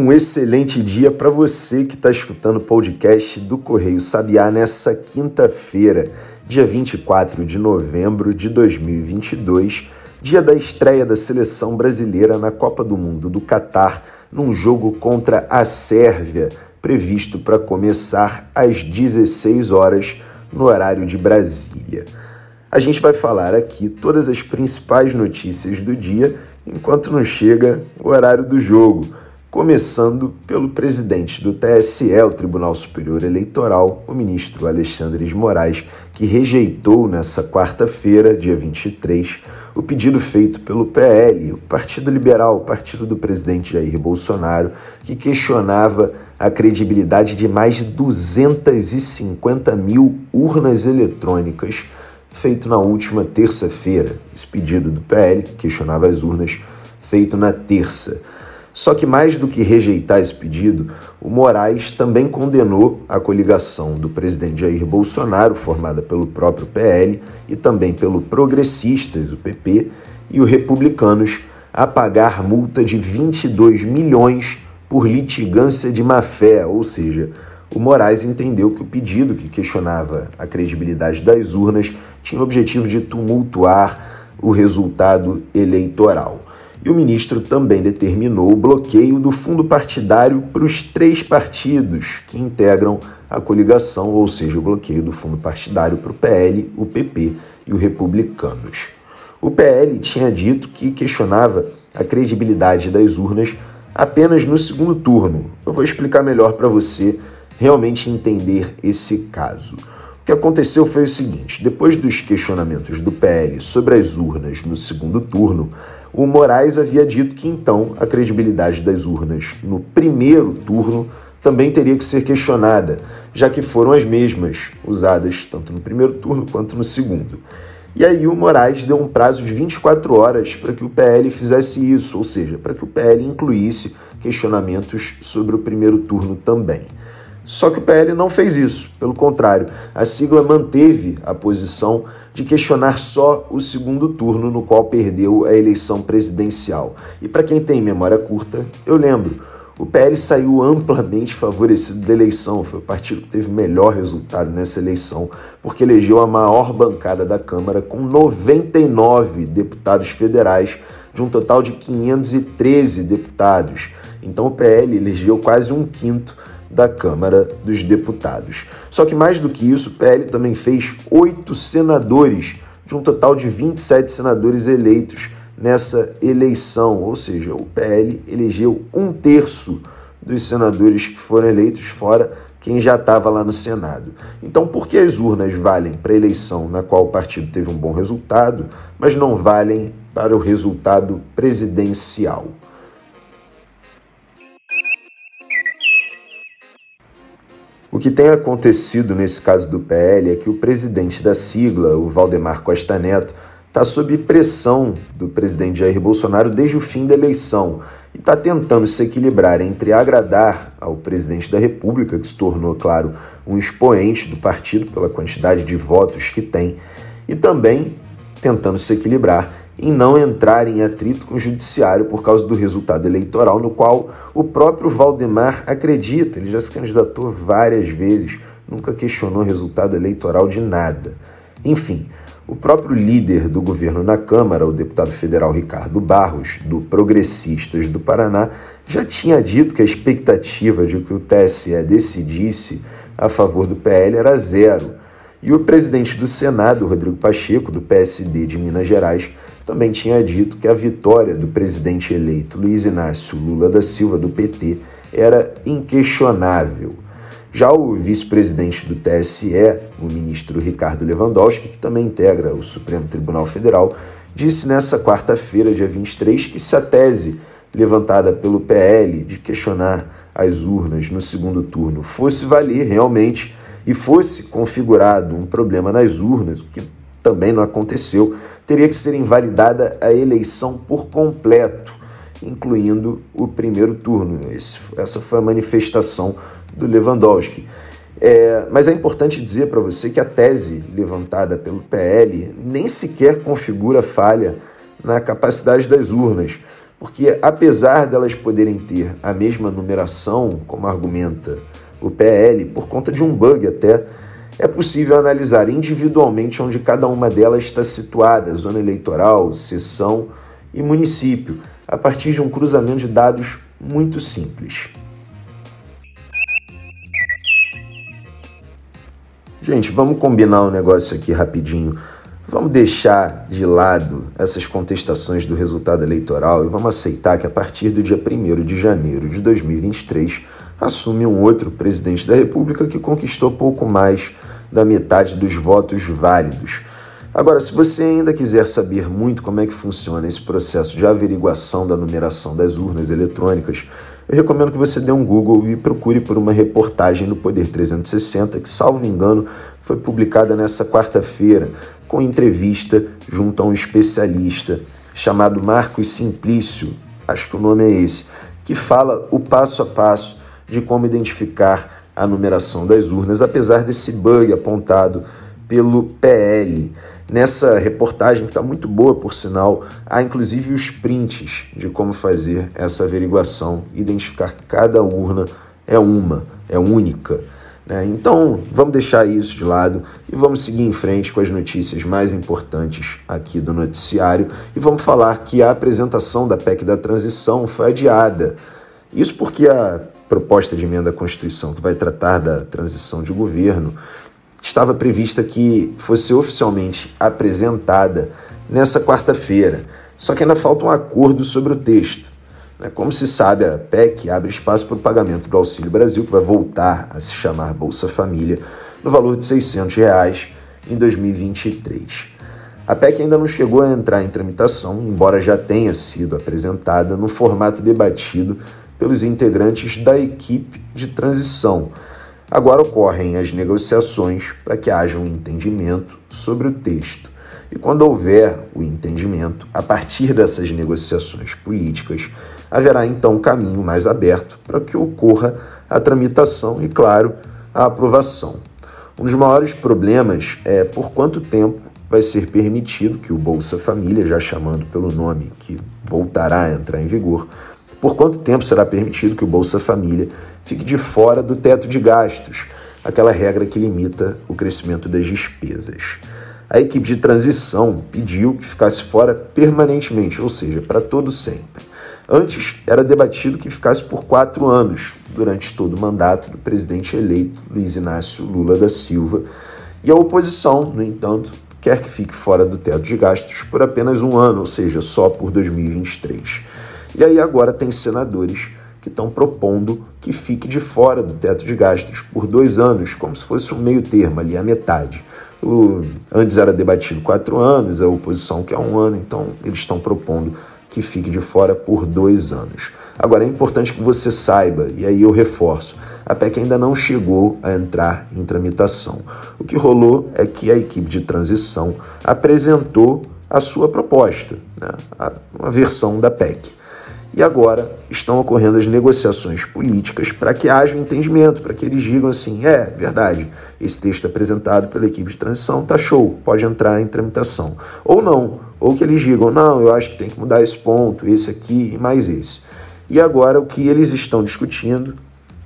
Um excelente dia para você que está escutando o podcast do Correio Sabiá nessa quinta-feira, dia 24 de novembro de 2022, dia da estreia da seleção brasileira na Copa do Mundo do Catar, num jogo contra a Sérvia, previsto para começar às 16 horas no horário de Brasília. A gente vai falar aqui todas as principais notícias do dia enquanto não chega o horário do jogo começando pelo presidente do TSE, o Tribunal Superior Eleitoral, o ministro Alexandre de Moraes, que rejeitou nessa quarta-feira, dia 23, o pedido feito pelo PL, o Partido Liberal, o partido do presidente Jair Bolsonaro, que questionava a credibilidade de mais de 250 mil urnas eletrônicas feito na última terça-feira. Esse pedido do PL questionava as urnas feito na terça. Só que mais do que rejeitar esse pedido, o Moraes também condenou a coligação do presidente Jair Bolsonaro, formada pelo próprio PL e também pelo Progressistas, o PP, e o Republicanos, a pagar multa de 22 milhões por litigância de má-fé, ou seja, o Moraes entendeu que o pedido que questionava a credibilidade das urnas tinha o objetivo de tumultuar o resultado eleitoral. E o ministro também determinou o bloqueio do fundo partidário para os três partidos que integram a coligação, ou seja, o bloqueio do fundo partidário para o PL, o PP e o Republicanos. O PL tinha dito que questionava a credibilidade das urnas apenas no segundo turno. Eu vou explicar melhor para você realmente entender esse caso. O que aconteceu foi o seguinte: depois dos questionamentos do PL sobre as urnas no segundo turno, o Moraes havia dito que então a credibilidade das urnas no primeiro turno também teria que ser questionada, já que foram as mesmas usadas tanto no primeiro turno quanto no segundo. E aí o Moraes deu um prazo de 24 horas para que o PL fizesse isso, ou seja, para que o PL incluísse questionamentos sobre o primeiro turno também. Só que o PL não fez isso, pelo contrário, a sigla manteve a posição de questionar só o segundo turno no qual perdeu a eleição presidencial. E para quem tem memória curta, eu lembro, o PL saiu amplamente favorecido da eleição, foi o partido que teve melhor resultado nessa eleição, porque elegeu a maior bancada da Câmara com 99 deputados federais, de um total de 513 deputados. Então o PL elegeu quase um quinto da Câmara dos Deputados. Só que mais do que isso, o PL também fez oito senadores, de um total de 27 senadores eleitos nessa eleição, ou seja, o PL elegeu um terço dos senadores que foram eleitos, fora quem já estava lá no Senado. Então, por que as urnas valem para a eleição na qual o partido teve um bom resultado, mas não valem para o resultado presidencial? O que tem acontecido nesse caso do PL é que o presidente da sigla, o Valdemar Costa Neto, está sob pressão do presidente Jair Bolsonaro desde o fim da eleição e está tentando se equilibrar entre agradar ao presidente da República, que se tornou, claro, um expoente do partido pela quantidade de votos que tem, e também tentando se equilibrar em não entrar em atrito com o judiciário por causa do resultado eleitoral, no qual o próprio Valdemar acredita. Ele já se candidatou várias vezes, nunca questionou o resultado eleitoral de nada. Enfim, o próprio líder do governo na Câmara, o deputado federal Ricardo Barros, do Progressistas do Paraná, já tinha dito que a expectativa de que o TSE decidisse a favor do PL era zero. E o presidente do Senado, Rodrigo Pacheco, do PSD de Minas Gerais, também tinha dito que a vitória do presidente eleito Luiz Inácio Lula da Silva, do PT, era inquestionável. Já o vice-presidente do TSE, o ministro Ricardo Lewandowski, que também integra o Supremo Tribunal Federal, disse nessa quarta-feira, dia 23, que se a tese levantada pelo PL de questionar as urnas no segundo turno fosse valer realmente e fosse configurado um problema nas urnas, o que também não aconteceu, teria que ser invalidada a eleição por completo, incluindo o primeiro turno. Esse, essa foi a manifestação do Lewandowski. É, mas é importante dizer para você que a tese levantada pelo PL nem sequer configura falha na capacidade das urnas, porque apesar delas poderem ter a mesma numeração, como argumenta o PL, por conta de um bug até, é possível analisar individualmente onde cada uma delas está situada, zona eleitoral, seção e município, a partir de um cruzamento de dados muito simples. Gente, vamos combinar um negócio aqui rapidinho. Vamos deixar de lado essas contestações do resultado eleitoral e vamos aceitar que a partir do dia 1 de janeiro de 2023 assume um outro presidente da República que conquistou pouco mais da metade dos votos válidos. Agora, se você ainda quiser saber muito como é que funciona esse processo de averiguação da numeração das urnas eletrônicas, eu recomendo que você dê um Google e procure por uma reportagem no Poder 360, que, salvo engano, foi publicada nessa quarta-feira, com entrevista junto a um especialista chamado Marcos Simplício, acho que o nome é esse, que fala o passo a passo de como identificar a numeração das urnas, apesar desse bug apontado pelo PL. Nessa reportagem, que está muito boa, por sinal, há inclusive os prints de como fazer essa averiguação, identificar que cada urna é uma, é única. Né? Então, vamos deixar isso de lado e vamos seguir em frente com as notícias mais importantes aqui do noticiário e vamos falar que a apresentação da PEC da transição foi adiada. Isso porque a proposta de emenda à Constituição que vai tratar da transição de governo estava prevista que fosse oficialmente apresentada nessa quarta-feira. Só que ainda falta um acordo sobre o texto. Né? Como se sabe, a PEC abre espaço para o pagamento do Auxílio Brasil, que vai voltar a se chamar Bolsa Família, no valor de 600 reais em 2023. A PEC ainda não chegou a entrar em tramitação, embora já tenha sido apresentada no formato debatido pelos integrantes da equipe de transição. Agora ocorrem as negociações para que haja um entendimento sobre o texto. E quando houver o entendimento, a partir dessas negociações políticas, haverá então um caminho mais aberto para que ocorra a tramitação e, claro, a aprovação. Um dos maiores problemas é por quanto tempo vai ser permitido que o Bolsa Família, já chamando pelo nome que voltará a entrar em vigor, por quanto tempo será permitido que o Bolsa Família fique de fora do teto de gastos, aquela regra que limita o crescimento das despesas. A equipe de transição pediu que ficasse fora permanentemente, ou seja, para todo sempre. Antes, era debatido que ficasse por quatro anos, durante todo o mandato do presidente eleito Luiz Inácio Lula da Silva, e a oposição, no entanto, quer que fique fora do teto de gastos por apenas um ano, ou seja, só por 2023. E aí agora tem senadores que estão propondo que fique de fora do teto de gastos por dois anos, como se fosse um meio termo ali, a metade. O, antes era debatido quatro anos, a oposição quer um ano, então eles estão propondo que fique de fora por dois anos. Agora é importante que você saiba, e aí eu reforço, a PEC ainda não chegou a entrar em tramitação. O que rolou é que a equipe de transição apresentou a sua proposta, né, uma versão da PEC. E agora estão ocorrendo as negociações políticas para que haja um entendimento, para que eles digam assim: é verdade, esse texto apresentado pela equipe de transição está show, pode entrar em tramitação. Ou não, ou que eles digam: não, eu acho que tem que mudar esse ponto, esse aqui e mais esse. E agora o que eles estão discutindo,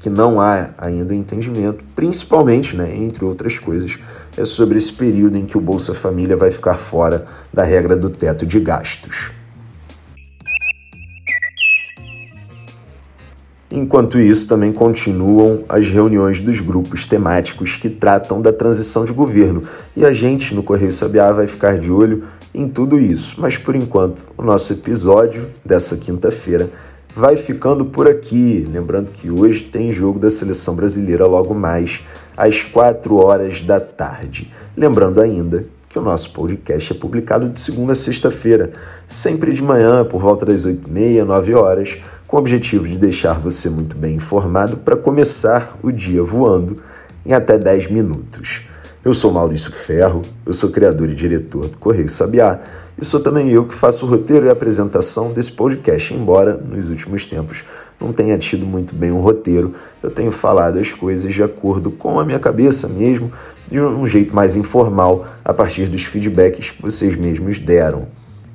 que não há ainda entendimento, principalmente, né, entre outras coisas, é sobre esse período em que o Bolsa Família vai ficar fora da regra do teto de gastos. Enquanto isso, também continuam as reuniões dos grupos temáticos que tratam da transição de governo, e a gente no Correio Sabiá vai ficar de olho em tudo isso. Mas por enquanto, o nosso episódio dessa quinta-feira vai ficando por aqui. Lembrando que hoje tem jogo da seleção brasileira logo mais às 4 horas da tarde. Lembrando ainda que o nosso podcast é publicado de segunda a sexta-feira, sempre de manhã, por volta das 8h30, 9 horas com o objetivo de deixar você muito bem informado para começar o dia voando em até 10 minutos. Eu sou Maurício Ferro, eu sou criador e diretor do Correio Sabiá e sou também eu que faço o roteiro e apresentação desse podcast, embora nos últimos tempos não tenha tido muito bem um roteiro, eu tenho falado as coisas de acordo com a minha cabeça mesmo, de um jeito mais informal, a partir dos feedbacks que vocês mesmos deram.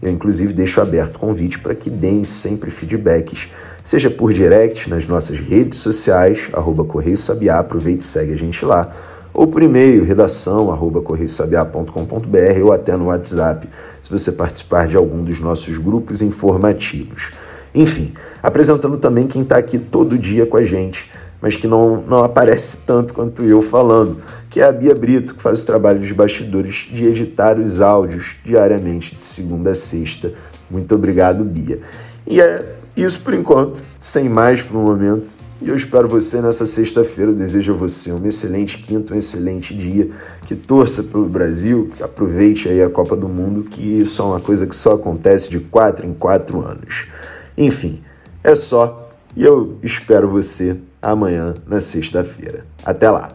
Eu, inclusive, deixo aberto o convite para que deem sempre feedbacks, seja por direct nas nossas redes sociais, arroba Correio Sabiá, aproveite e segue a gente lá, ou por e-mail, redação, arroba correiosabiá.com.br ou até no WhatsApp, se você participar de algum dos nossos grupos informativos. Enfim, apresentando também quem está aqui todo dia com a gente, mas que não, não aparece tanto quanto eu falando, que é a Bia Brito, que faz o trabalho dos bastidores de editar os áudios diariamente, de segunda a sexta. Muito obrigado, Bia. E é isso por enquanto, sem mais por um momento. E eu espero você nessa sexta-feira. Desejo a você um excelente quinto, um excelente dia. Que torça para o Brasil, que aproveite aí a Copa do Mundo, que isso é uma coisa que só acontece de quatro em quatro anos. Enfim, é só. E eu espero você amanhã, na sexta-feira. Até lá!